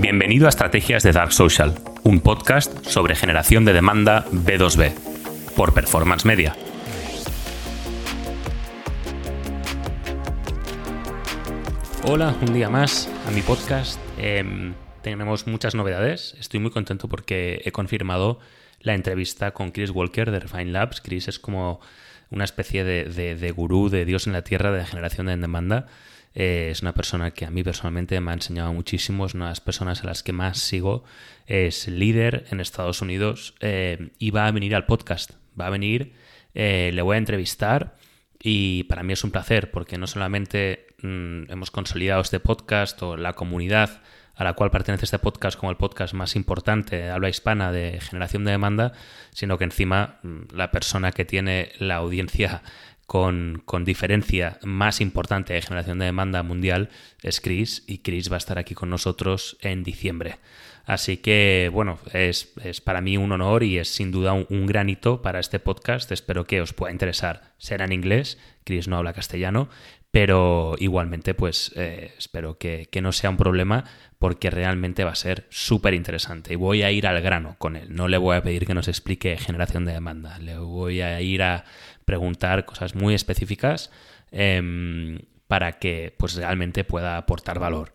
Bienvenido a Estrategias de Dark Social, un podcast sobre generación de demanda B2B, por Performance Media. Hola, un día más a mi podcast. Em, tenemos muchas novedades. Estoy muy contento porque he confirmado la entrevista con Chris Walker de Refine Labs. Chris es como una especie de, gurú de Dios en la tierra de generación de demanda. Eh, es una persona que a mí personalmente me ha enseñado muchísimo, es una de las personas a las que más sigo, es líder en Estados Unidos eh, y va a venir al podcast, va a venir, eh, le voy a entrevistar y para mí es un placer porque no solamente mm, hemos consolidado este podcast o la comunidad a la cual pertenece este podcast como el podcast más importante de habla hispana de generación de demanda, sino que encima mm, la persona que tiene la audiencia con, diferencia más importante de generación de demanda mundial es Chris y Chris va a estar aquí con nosotros en diciembre. Así que, bueno, es, para mí un honor y es sin duda un, granito para este podcast. Espero que os pueda interesar. Será en inglés, Chris no habla castellano, pero igualmente pues eh, espero que, no sea un problema porque realmente va a ser súper interesante y voy a ir al grano con él, no le voy a pedir que nos explique generación de demanda, le voy a ir a preguntar cosas muy específicas em, para que pues realmente pueda aportar valor.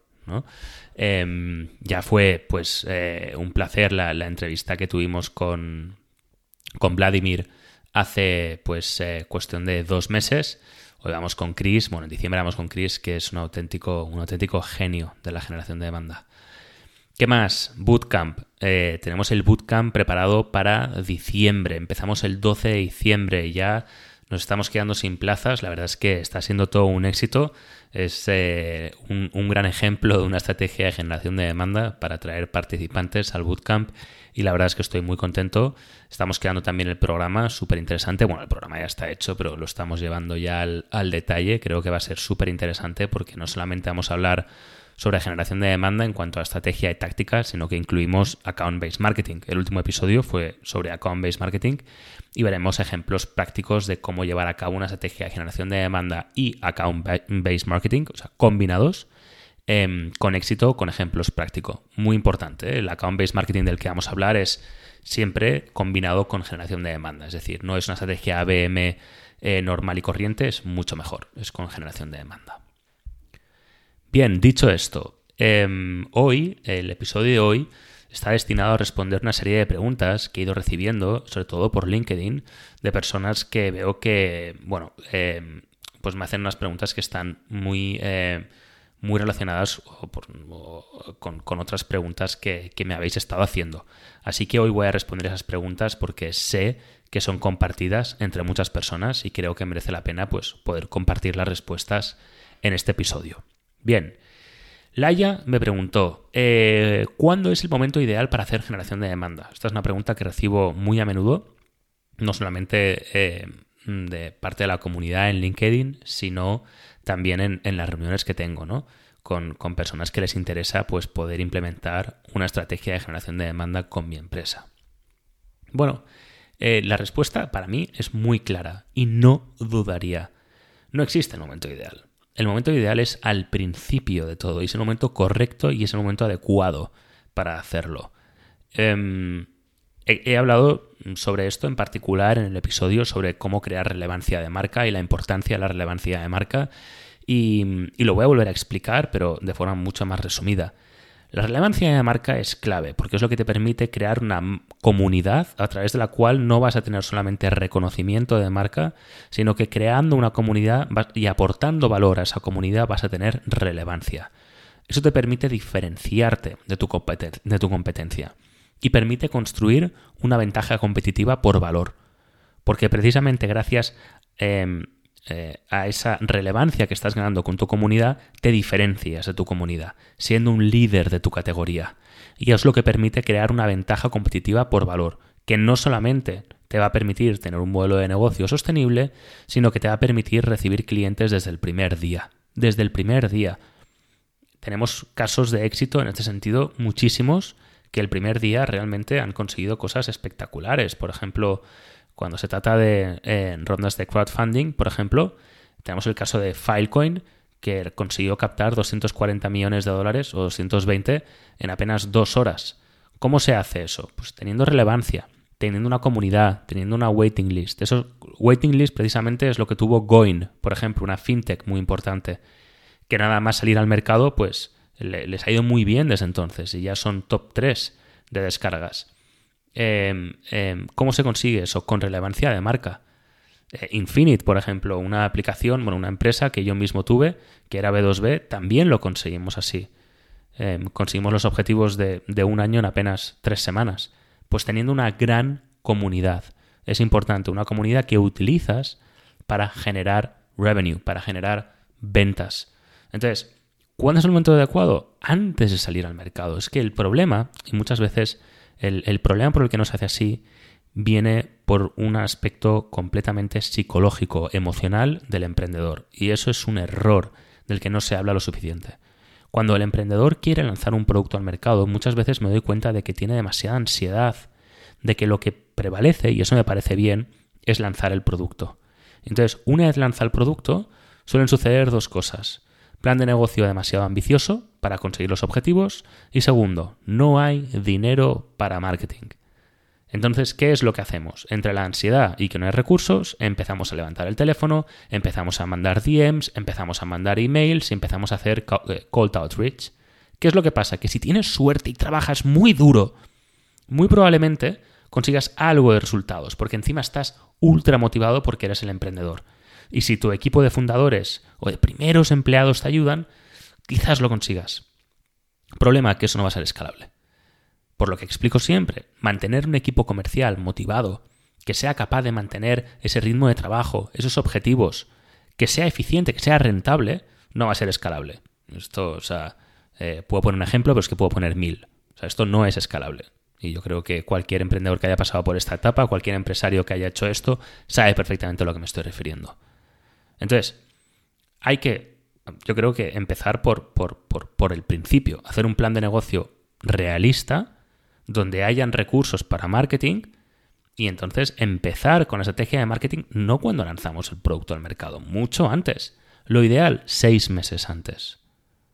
Em, ya fue pues eh, un placer la, entrevista que tuvimos con, con Vladimir hace pues eh, cuestión de dos meses Hoy vamos con Chris, bueno, en diciembre vamos con Chris, que es un auténtico, un auténtico genio de la generación de demanda. ¿Qué más? Bootcamp. Eh, tenemos el bootcamp preparado para diciembre. Empezamos el 12 de diciembre y ya nos estamos quedando sin plazas. La verdad es que está siendo todo un éxito. Es eh, un, gran ejemplo de una estrategia de generación de demanda para atraer participantes al bootcamp y la verdad es que estoy muy contento. Estamos creando también el programa, súper interesante. Bueno, el programa ya está hecho, pero lo estamos llevando ya al, al detalle. Creo que va a ser súper interesante porque no solamente vamos a hablar sobre generación de demanda en cuanto a estrategia y táctica, sino que incluimos account-based marketing. El último episodio fue sobre account-based marketing y veremos ejemplos prácticos de cómo llevar a cabo una estrategia de generación de demanda y account-based marketing, o sea, combinados Em, con éxito, con ejemplos prácticos. Muy importante, ¿eh? el account-based marketing del que vamos a hablar es siempre combinado con generación de demanda. Es decir, no es una estrategia ABM eh, normal y corriente, es mucho mejor, es con generación de demanda. Bien, dicho esto, em, hoy, el episodio de hoy, está destinado a responder una serie de preguntas que he ido recibiendo, sobre todo por LinkedIn, de personas que veo que, bueno, em, pues me hacen unas preguntas que están muy eh, muy relacionadas con, otras preguntas que, me habéis estado haciendo. Así que hoy voy a responder esas preguntas porque sé que son compartidas entre muchas personas y creo que merece la pena pues, poder compartir las respuestas en este episodio. Bien, Laia me preguntó, eh, ¿cuándo es el momento ideal para hacer generación de demanda? Esta es una pregunta que recibo muy a menudo, no solamente eh, de parte de la comunidad en LinkedIn, sino también en, las reuniones que tengo, ¿no? Con, personas que les interesa pues, poder implementar una estrategia de generación de demanda con mi empresa. Bueno, eh, la respuesta para mí es muy clara y no dudaría. No existe el momento ideal. El momento ideal es al principio de todo y es el momento correcto y es el momento adecuado para hacerlo. Em, he, hablado sobre esto en particular en el episodio sobre cómo crear relevancia de marca y la importancia de la relevancia de marca y, lo voy a volver a explicar, pero de forma mucho más resumida. La relevancia de marca es clave porque es lo que te permite crear una comunidad a través de la cual no vas a tener solamente reconocimiento de marca, sino que creando una comunidad y aportando valor a esa comunidad vas a tener relevancia. Eso te permite diferenciarte de tu, competencia y permite construir una ventaja competitiva por valor. Porque precisamente gracias em, eh, a esa relevancia que estás ganando con tu comunidad, te diferencias de tu comunidad, siendo un líder de tu categoría. Y es lo que permite crear una ventaja competitiva por valor, que no solamente te va a permitir tener un modelo de negocio sostenible, sino que te va a permitir recibir clientes desde el primer día. Desde el primer día. Tenemos casos de éxito en este sentido muchísimos que el primer día realmente han conseguido cosas espectaculares. Por ejemplo, cuando se trata de rondas de crowdfunding, por ejemplo, tenemos el caso de Filecoin, que consiguió captar 240 millones de dólares o 220 en apenas dos horas. ¿Cómo se hace eso? Pues teniendo relevancia, teniendo una comunidad, teniendo una waiting list. Eso, waiting list precisamente es lo que tuvo Goin, por ejemplo, una fintech muy importante, que nada más salir al mercado, pues les ha ido muy bien desde entonces y ya son top 3 de descargas. Em, em, ¿Cómo se consigue eso? Con relevancia de marca. Eh, Infinite, por ejemplo, una aplicación, bueno, una empresa que yo mismo tuve, que era B2B, también lo conseguimos así. Em, conseguimos los objetivos de, de, un año en apenas tres semanas. Pues teniendo una gran comunidad. Es importante, una comunidad que utilizas para generar revenue, para generar ventas. Entonces, ¿cuándo es el momento adecuado? Antes de salir al mercado. Es que el problema, y muchas veces el, problema por el que no se hace así, viene por un aspecto completamente psicológico, emocional del emprendedor. Y eso es un error del que no se habla lo suficiente. Cuando el emprendedor quiere lanzar un producto al mercado, muchas veces me doy cuenta de que tiene demasiada ansiedad, de que lo que prevalece, y eso me parece bien, es lanzar el producto. Entonces, una vez lanza el producto, suelen suceder dos cosas. Plan de negocio demasiado ambicioso para conseguir los objetivos y segundo, no hay dinero para marketing. Entonces, ¿qué es lo que hacemos? Entre la ansiedad y que no hay recursos, empezamos a levantar el teléfono, empezamos a mandar DMs, empezamos a mandar emails y empezamos a hacer eh, cold outreach. ¿Qué es lo que pasa? Que si tienes suerte y trabajas muy duro, muy probablemente consigas algo de resultados, porque encima estás ultra motivado porque eres el emprendedor. Y si tu equipo de fundadores o de primeros empleados te ayudan, quizás lo consigas. Problema que eso no va a ser escalable. Por lo que explico siempre, mantener un equipo comercial motivado, que sea capaz de mantener ese ritmo de trabajo, esos objetivos, que sea eficiente, que sea rentable, no va a ser escalable. Esto, o sea, eh, puedo poner un ejemplo, pero es que puedo poner mil. O sea, esto no es escalable. Y yo creo que cualquier emprendedor que haya pasado por esta etapa, cualquier empresario que haya hecho esto, sabe perfectamente a lo que me estoy refiriendo. Entonces, hay que, yo creo que empezar por, por, por el principio, hacer un plan de negocio realista donde hayan recursos para marketing y entonces empezar con la estrategia de marketing no cuando lanzamos el producto al mercado, mucho antes. Lo ideal, seis meses antes.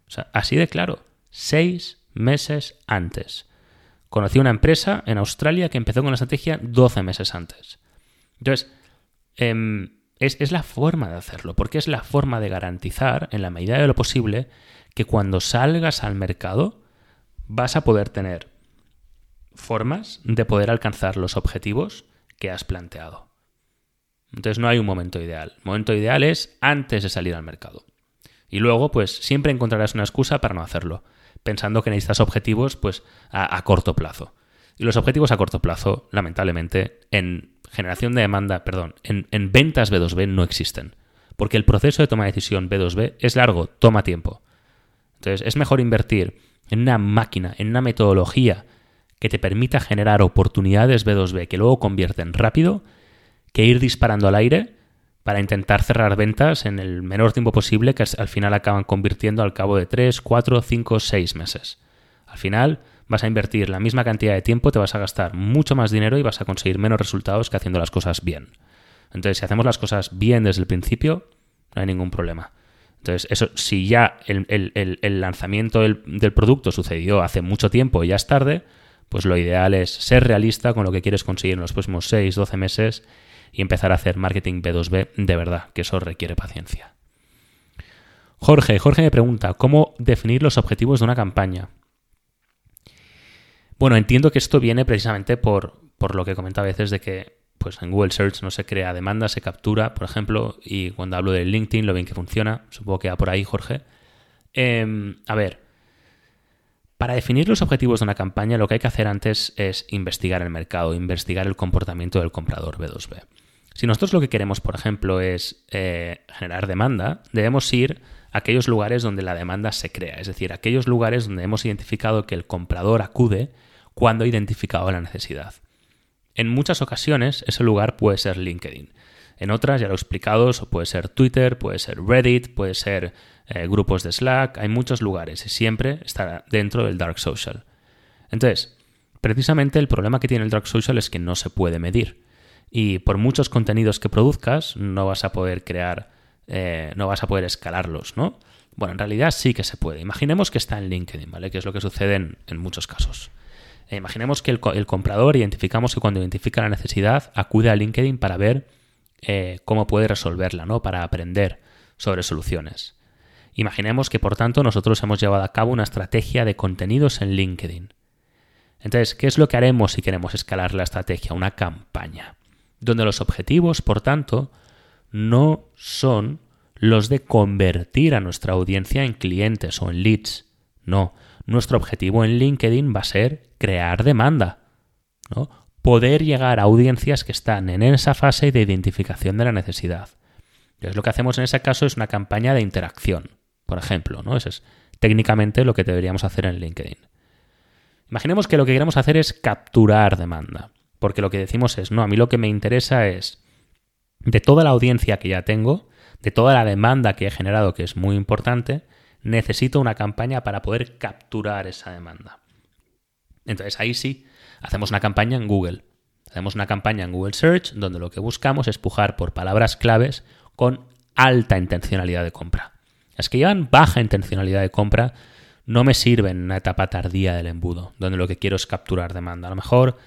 O sea, así de claro, seis meses antes. Conocí una empresa en Australia que empezó con la estrategia 12 meses antes. Entonces, em, es, es la forma de hacerlo, porque es la forma de garantizar, en la medida de lo posible, que cuando salgas al mercado vas a poder tener formas de poder alcanzar los objetivos que has planteado. Entonces no hay un momento ideal. El momento ideal es antes de salir al mercado. Y luego, pues siempre encontrarás una excusa para no hacerlo, pensando que necesitas objetivos pues a, corto plazo. Y los objetivos a corto plazo, lamentablemente, en generación de demanda, perdón, en, en ventas B2B no existen. Porque el proceso de toma de decisión B2B es largo, toma tiempo. Entonces es mejor invertir en una máquina, en una metodología que te permita generar oportunidades B2B que luego convierten rápido que ir disparando al aire para intentar cerrar ventas en el menor tiempo posible que al final acaban convirtiendo al cabo de 3, 4, 5, 6 meses. Al final vas a invertir la misma cantidad de tiempo, te vas a gastar mucho más dinero y vas a conseguir menos resultados que haciendo las cosas bien. Entonces, si hacemos las cosas bien desde el principio, no hay ningún problema. Entonces, eso, si ya el, lanzamiento del, del, producto sucedió hace mucho tiempo y ya es tarde, pues lo ideal es ser realista con lo que quieres conseguir en los próximos 6, 12 meses y empezar a hacer marketing B2B de verdad, que eso requiere paciencia. Jorge, Jorge me pregunta, ¿cómo definir los objetivos de una campaña? Bueno, entiendo que esto viene precisamente por, por lo que comentaba a veces de que pues en Google Search no se crea demanda, se captura, por ejemplo, y cuando hablo de LinkedIn lo bien que funciona, supongo que va por ahí, Jorge. Em, a ver, para definir los objetivos de una campaña, lo que hay que hacer antes es investigar el mercado, investigar el comportamiento del comprador B2B. Si nosotros lo que queremos, por ejemplo, es eh, generar demanda, debemos ir a aquellos lugares donde la demanda se crea, es decir, aquellos lugares donde hemos identificado que el comprador acude cuando ha identificado la necesidad. En muchas ocasiones ese lugar puede ser LinkedIn. En otras, ya lo he explicado, puede ser Twitter, puede ser Reddit, puede ser eh, grupos de Slack, hay muchos lugares y siempre está dentro del Dark Social. Entonces, precisamente el problema que tiene el Dark Social es que no se puede medir. Y por muchos contenidos que produzcas, no vas a poder crear eh, no vas a poder escalarlos, ¿no? Bueno, en realidad sí que se puede. Imaginemos que está en LinkedIn, ¿vale? Que es lo que sucede en, muchos casos. E imaginemos que el, comprador identificamos que cuando identifica la necesidad acude a LinkedIn para ver eh, cómo puede resolverla, ¿no? Para aprender sobre soluciones. Imaginemos que, por tanto, nosotros hemos llevado a cabo una estrategia de contenidos en LinkedIn. Entonces, ¿qué es lo que haremos si queremos escalar la estrategia? Una campaña, donde los objetivos, por tanto, no son los de convertir a nuestra audiencia en clientes o en leads. No, nuestro objetivo en LinkedIn va a ser crear demanda, ¿no? poder llegar a audiencias que están en esa fase de identificación de la necesidad. Entonces, lo que hacemos en ese caso es una campaña de interacción por ejemplo, ¿no? Eso es técnicamente lo que deberíamos hacer en LinkedIn. Imaginemos que lo que queremos hacer es capturar demanda, porque lo que decimos es, no, a mí lo que me interesa es, de toda la audiencia que ya tengo, de toda la demanda que he generado, que es muy importante, necesito una campaña para poder capturar esa demanda. Entonces ahí sí, hacemos una campaña en Google. Hacemos una campaña en Google Search donde lo que buscamos es pujar por palabras claves con alta intencionalidad de compra. Las que llevan baja intencionalidad de compra no me sirven en una etapa tardía del embudo, donde lo que quiero es capturar demanda. A lo mejor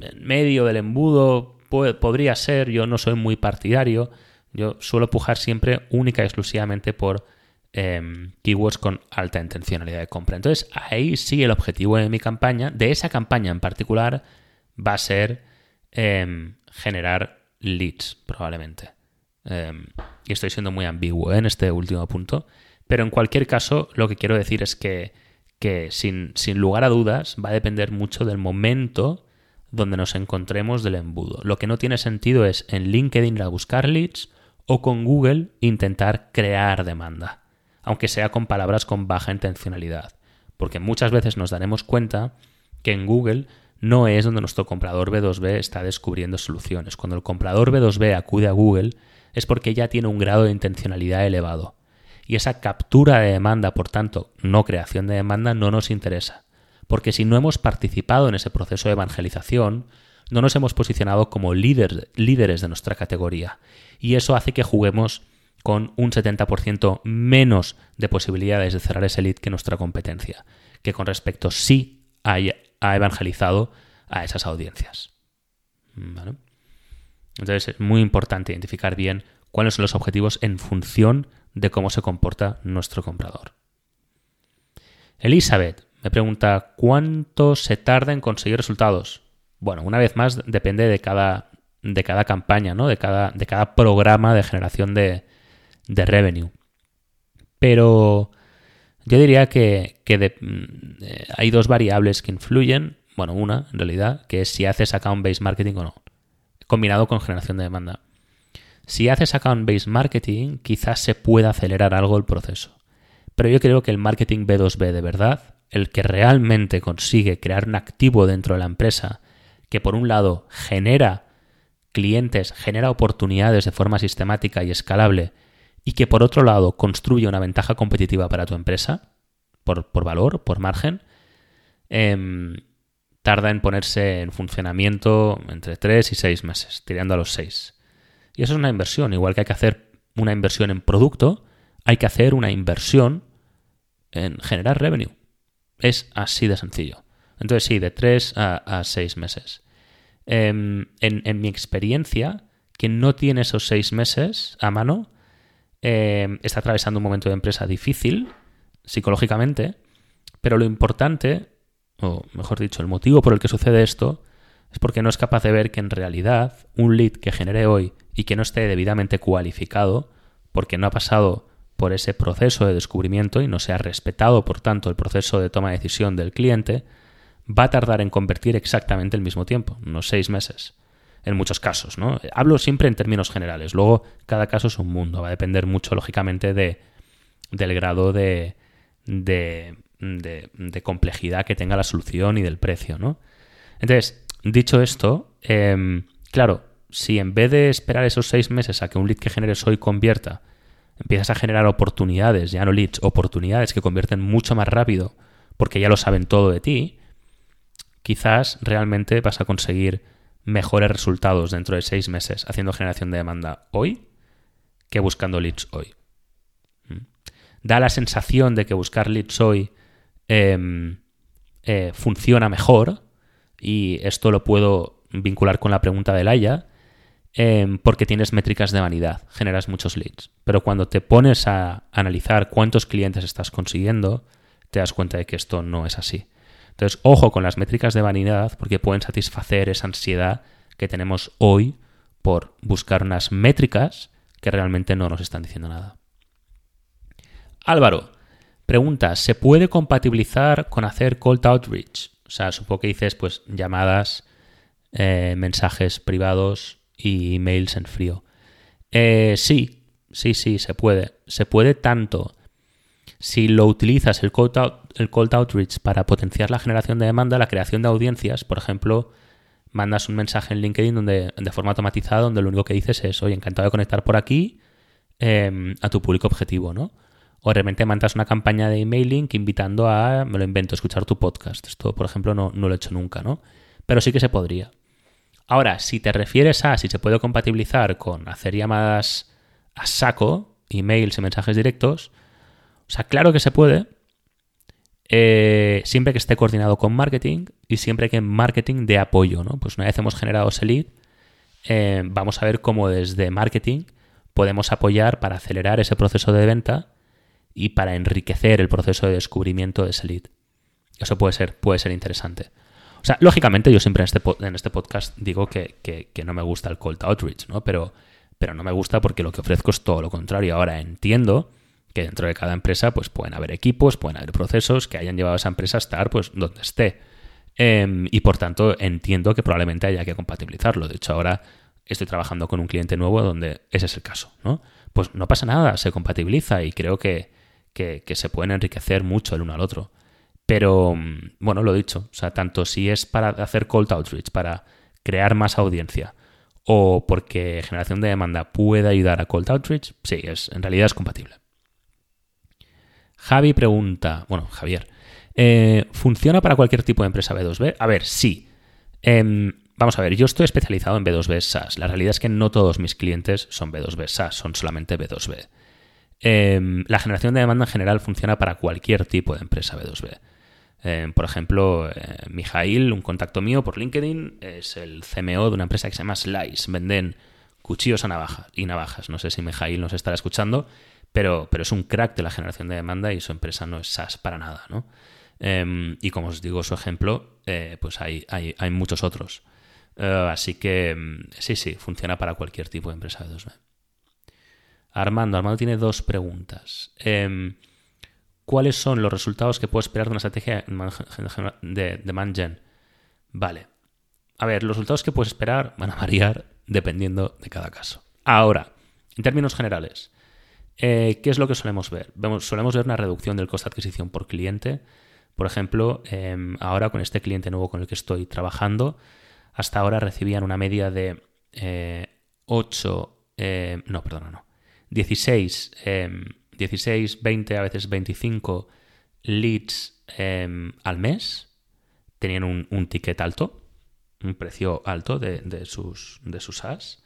en medio del embudo podría ser, yo no soy muy partidario, yo suelo pujar siempre única y exclusivamente por em, keywords con alta intencionalidad de compra. Entonces ahí sí el objetivo de mi campaña, de esa campaña en particular, va a ser em, generar leads probablemente. Em, y estoy siendo muy ambiguo ¿eh? en este último punto, pero en cualquier caso lo que quiero decir es que, sin, sin, lugar a dudas va a depender mucho del momento donde nos encontremos del embudo. Lo que no tiene sentido es en LinkedIn ir a buscar leads o con Google intentar crear demanda, aunque sea con palabras con baja intencionalidad, porque muchas veces nos daremos cuenta que en Google no es donde nuestro comprador B2B está descubriendo soluciones. Cuando el comprador B2B acude a Google, es porque ya tiene un grado de intencionalidad elevado. Y esa captura de demanda, por tanto, no creación de demanda, no nos interesa. Porque si no hemos participado en ese proceso de evangelización, no nos hemos posicionado como líderes de nuestra categoría. Y eso hace que juguemos con un 70% menos de posibilidades de cerrar ese lead que nuestra competencia, que con respecto sí ha evangelizado a esas audiencias. Entonces es muy importante identificar bien cuáles son los objetivos en función de cómo se comporta nuestro comprador. Elizabeth me pregunta, ¿cuánto se tarda en conseguir resultados? Bueno, una vez más, depende de cada, campaña, ¿no? de cada programa de generación de, revenue. Pero yo diría que, mm, eh, hay dos variables que influyen. Bueno, una en realidad, que es si haces account-based marketing o no combinado con generación de demanda. Si haces account-based marketing, quizás se pueda acelerar algo el proceso. Pero yo creo que el marketing B2B de verdad, el que realmente consigue crear un activo dentro de la empresa, que por un lado genera clientes, genera oportunidades de forma sistemática y escalable, y que por otro lado construye una ventaja competitiva para tu empresa, por, valor, por margen, em, tarda en ponerse en funcionamiento entre 3 y 6 meses, tirando a los 6. Y eso es una inversión, igual que hay que hacer una inversión en producto, hay que hacer una inversión en generar revenue. Es así de sencillo. Entonces sí, de 3 a, 6 meses. Em, en, mi experiencia, quien no tiene esos 6 meses a mano em, está atravesando un momento de empresa difícil psicológicamente, pero lo importante o mejor dicho, el motivo por el que sucede esto es porque no es capaz de ver que en realidad un lead que genere hoy y que no esté debidamente cualificado, porque no ha pasado por ese proceso de descubrimiento y no se ha respetado, por tanto, el proceso de toma de decisión del cliente, va a tardar en convertir exactamente el mismo tiempo, unos seis meses. En muchos casos, ¿no? Hablo siempre en términos generales. Luego, cada caso es un mundo. Va a depender mucho, lógicamente, de, del grado de, de de, complejidad que tenga la solución y del precio, ¿no? Entonces, dicho esto, em, claro, si en vez de esperar esos seis meses a que un lead que generes hoy convierta, empiezas a generar oportunidades, ya no leads, oportunidades que convierten mucho más rápido porque ya lo saben todo de ti, quizás realmente vas a conseguir mejores resultados dentro de seis meses haciendo generación de demanda hoy que buscando leads hoy. ¿Mm? Da la sensación de que buscar leads hoy em, eh, funciona mejor, y esto lo puedo vincular con la pregunta de Laia, em, porque tienes métricas de vanidad, generas muchos leads. Pero cuando te pones a analizar cuántos clientes estás consiguiendo, te das cuenta de que esto no es así. Entonces, ojo con las métricas de vanidad porque pueden satisfacer esa ansiedad que tenemos hoy por buscar unas métricas que realmente no nos están diciendo nada. Álvaro, pregunta, ¿se puede compatibilizar con hacer cold outreach? O sea, supongo que dices pues llamadas, eh, mensajes privados y emails en frío. Eh, sí, sí, sí, se puede. Se puede tanto si lo utilizas el cold, el cold outreach para potenciar la generación de demanda, la creación de audiencias, por ejemplo, mandas un mensaje en LinkedIn donde, de forma automatizada donde lo único que dices es, oye, encantado de conectar por aquí em, a tu público objetivo, ¿no? O de repente mandas una campaña de emailing invitando a, me lo invento, escuchar tu podcast. Esto, por ejemplo, no, no lo he hecho nunca, ¿no? Pero sí que se podría. Ahora, si te refieres a si se puede compatibilizar con hacer llamadas a saco, emails y mensajes directos, o sea, claro que se puede, eh, siempre que esté coordinado con marketing y siempre que marketing dé apoyo, ¿no? Pues una vez hemos generado ese lead, eh, vamos a ver cómo desde marketing podemos apoyar para acelerar ese proceso de venta y para enriquecer el proceso de descubrimiento de ese lead. Eso puede ser, puede ser interesante. O sea, lógicamente yo siempre en este, en este podcast digo que, que, no me gusta el cold outreach, ¿no? Pero, pero no me gusta porque lo que ofrezco es todo lo contrario. Ahora entiendo que dentro de cada empresa pues pueden haber equipos, pueden haber procesos que hayan llevado a esa empresa a estar pues donde esté. Em, y por tanto entiendo que probablemente haya que compatibilizarlo. De hecho, ahora estoy trabajando con un cliente nuevo donde ese es el caso, ¿no? Pues no pasa nada, se compatibiliza y creo que, que, se pueden enriquecer mucho el uno al otro. Pero, mm, bueno, lo dicho, o sea, tanto si es para hacer cold outreach, para crear más audiencia, o porque generación de demanda puede ayudar a cold outreach, sí, es, en realidad es compatible. Javi pregunta, bueno, Javier, eh, ¿funciona para cualquier tipo de empresa B2B? A ver, sí. Em, vamos a ver, yo estoy especializado en B2B SaaS. La realidad es que no todos mis clientes son B2B SaaS, son solamente B2B. Em, la generación de demanda en general funciona para cualquier tipo de empresa B2B. Em, por ejemplo, eh, Mijail, un contacto mío por LinkedIn, es el CMO de una empresa que se llama Slice. Venden cuchillos a navajas y navajas. No sé si Mijail nos estará escuchando, pero, es un crack de la generación de demanda y su empresa no es SaaS para nada, ¿no? Em, y como os digo, su ejemplo, eh, pues hay, muchos otros. Eh, así que em, sí, sí, funciona para cualquier tipo de empresa de 2B. Armando, Armando tiene dos preguntas. Em, ¿Cuáles son los resultados que puedo esperar de una estrategia de, de Mangen? Vale. A ver, los resultados que puedes esperar van a variar dependiendo de cada caso. Ahora, en términos generales, eh, ¿Qué es lo que solemos ver? solemos ver una reducción del coste de adquisición por cliente. Por ejemplo, em, ahora con este cliente nuevo con el que estoy trabajando, hasta ahora recibían una media de 8, eh, no, perdona, no, 16, 16, 20, a veces 25 leads em, al mes. Tenían un, ticket alto, un precio alto de, de sus, de sus as.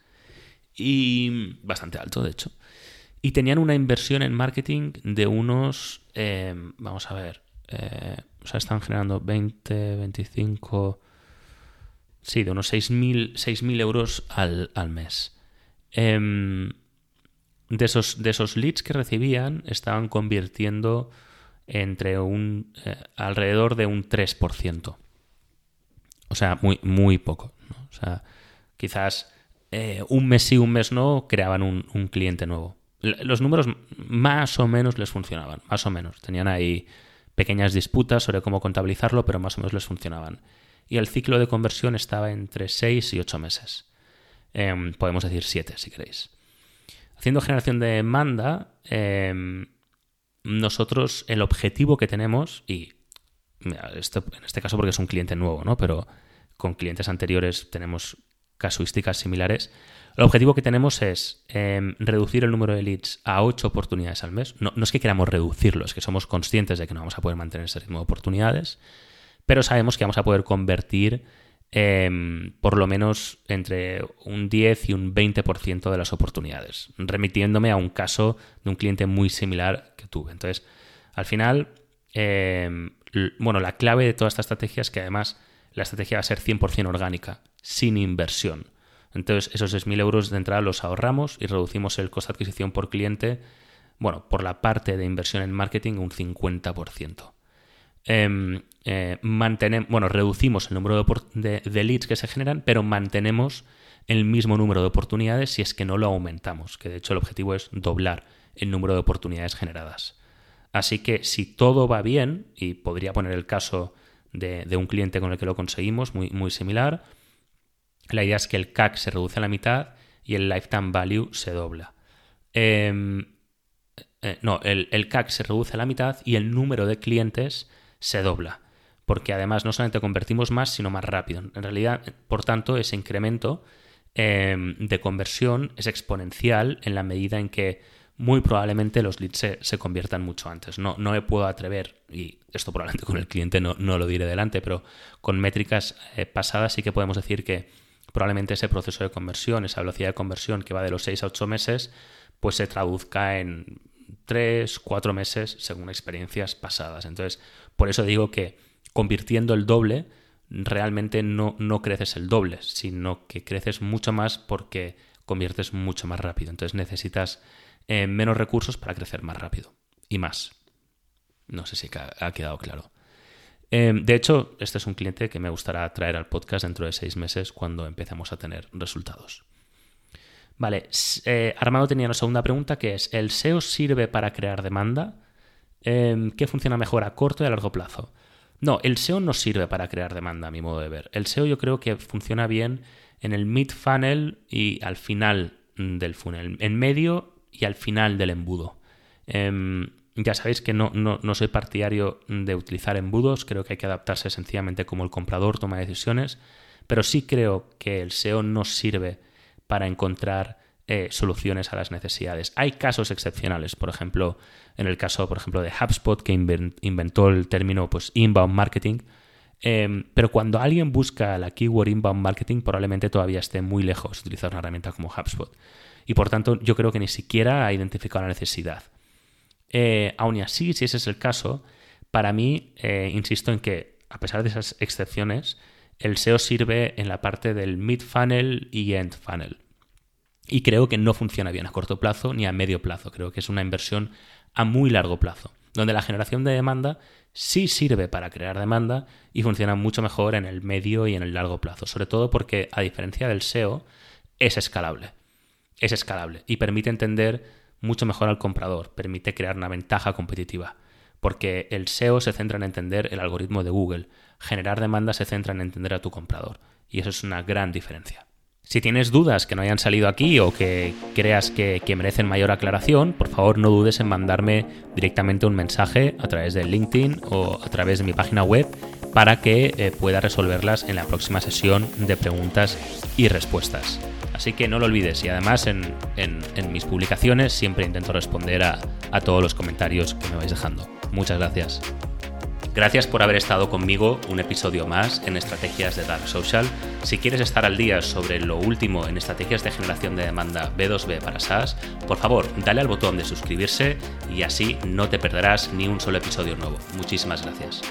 Y bastante alto, de hecho y tenían una inversión en marketing de unos, eh, vamos a ver, eh, o sea, están generando 20, 25, sí, de unos 6.000 euros al, mes. Em, de, esos, de esos leads que recibían, estaban convirtiendo entre un eh, alrededor de un 3%. O sea, muy, muy poco. O sea, quizás un mes sí, un mes no, creaban un cliente nuevo los números más o menos les funcionaban, más o menos. Tenían ahí pequeñas disputas sobre cómo contabilizarlo, pero más o menos les funcionaban. Y el ciclo de conversión estaba entre 6 y 8 meses. Em, podemos decir 7 si queréis. Haciendo generación de demanda, em, nosotros el objetivo que tenemos, y en este caso porque es un cliente nuevo, ¿no? pero con clientes anteriores tenemos casuísticas similares, el objetivo que tenemos es em, reducir el número de leads a 8 oportunidades al mes. No, es que queramos reducirlo, es que somos conscientes de que no vamos a poder mantener ese ritmo de oportunidades, pero sabemos que vamos a poder convertir em, por lo menos entre un 10 y un 20% de las oportunidades, remitiéndome a un caso de un cliente muy similar que tuve. Entonces, al final, em, bueno, la clave de toda esta estrategia es que además la estrategia va a ser 100% orgánica, sin inversión. Entonces, esos 6.000 euros de entrada los ahorramos y reducimos el coste de adquisición por cliente, bueno, por la parte de inversión en marketing, un 50%. Em, eh, bueno, reducimos el número de, de, leads que se generan, pero mantenemos el mismo número de oportunidades si es que no lo aumentamos, que de hecho el objetivo es doblar el número de oportunidades generadas. Así que si todo va bien, y podría poner el caso de, un cliente con el que lo conseguimos, muy, muy similar, la idea es que el CAC se reduce a la mitad y el lifetime value se dobla. Em, eh, no, el, el, CAC se reduce a la mitad y el número de clientes se dobla. Porque además no solamente convertimos más, sino más rápido. En realidad, por tanto, ese incremento em, de conversión es exponencial en la medida en que muy probablemente los leads se, conviertan mucho antes. No, no me puedo atrever, y esto probablemente con el cliente no, no lo diré delante, pero con métricas eh, pasadas sí que podemos decir que probablemente ese proceso de conversión, esa velocidad de conversión que va de los 6 a 8 meses, pues se traduzca en 3, 4 meses según experiencias pasadas. Entonces, por eso digo que convirtiendo el doble, realmente no, no creces el doble, sino que creces mucho más porque conviertes mucho más rápido. Entonces necesitas eh, menos recursos para crecer más rápido y más. No sé si ha quedado claro. Em, de hecho, este es un cliente que me gustará traer al podcast dentro de seis meses cuando empecemos a tener resultados. Vale, eh, Armando tenía una segunda pregunta que es, ¿el SEO sirve para crear demanda? Em, ¿Qué funciona mejor a corto y a largo plazo? No, el SEO no sirve para crear demanda, a mi modo de ver. El SEO yo creo que funciona bien en el mid funnel y al final del funnel. En medio y al final del embudo. Em, ya sabéis que no, no, soy partidario de utilizar embudos, creo que hay que adaptarse sencillamente como el comprador toma decisiones, pero sí creo que el SEO no sirve para encontrar eh, soluciones a las necesidades. Hay casos excepcionales, por ejemplo, en el caso, por ejemplo, de HubSpot, que inventó el término pues, inbound marketing, em, pero cuando alguien busca la keyword inbound marketing, probablemente todavía esté muy lejos de utilizar una herramienta como HubSpot y por tanto yo creo que ni siquiera ha identificado la necesidad. Eh, aún así, si ese es el caso, para mí, eh, insisto en que a pesar de esas excepciones, el SEO sirve en la parte del mid funnel y end funnel. Y creo que no funciona bien a corto plazo ni a medio plazo. Creo que es una inversión a muy largo plazo, donde la generación de demanda sí sirve para crear demanda y funciona mucho mejor en el medio y en el largo plazo. Sobre todo porque, a diferencia del SEO, es escalable es escalable y permite entender mucho mejor al comprador, permite crear una ventaja competitiva, porque el SEO se centra en entender el algoritmo de Google, generar demanda se centra en entender a tu comprador, y eso es una gran diferencia. Si tienes dudas que no hayan salido aquí o que creas que, merecen mayor aclaración, por favor no dudes en mandarme directamente un mensaje a través de LinkedIn o a través de mi página web para que eh, pueda resolverlas en la próxima sesión de preguntas y respuestas. Así que no lo olvides y además en, mis publicaciones siempre intento responder a, a todos los comentarios que me vais dejando. Muchas gracias. Gracias por haber estado conmigo un episodio más en Estrategias de Dark Social. Si quieres estar al día sobre lo último en estrategias de generación de demanda B2B para SaaS, por favor, dale al botón de suscribirse y así no te perderás ni un solo episodio nuevo. Muchísimas gracias.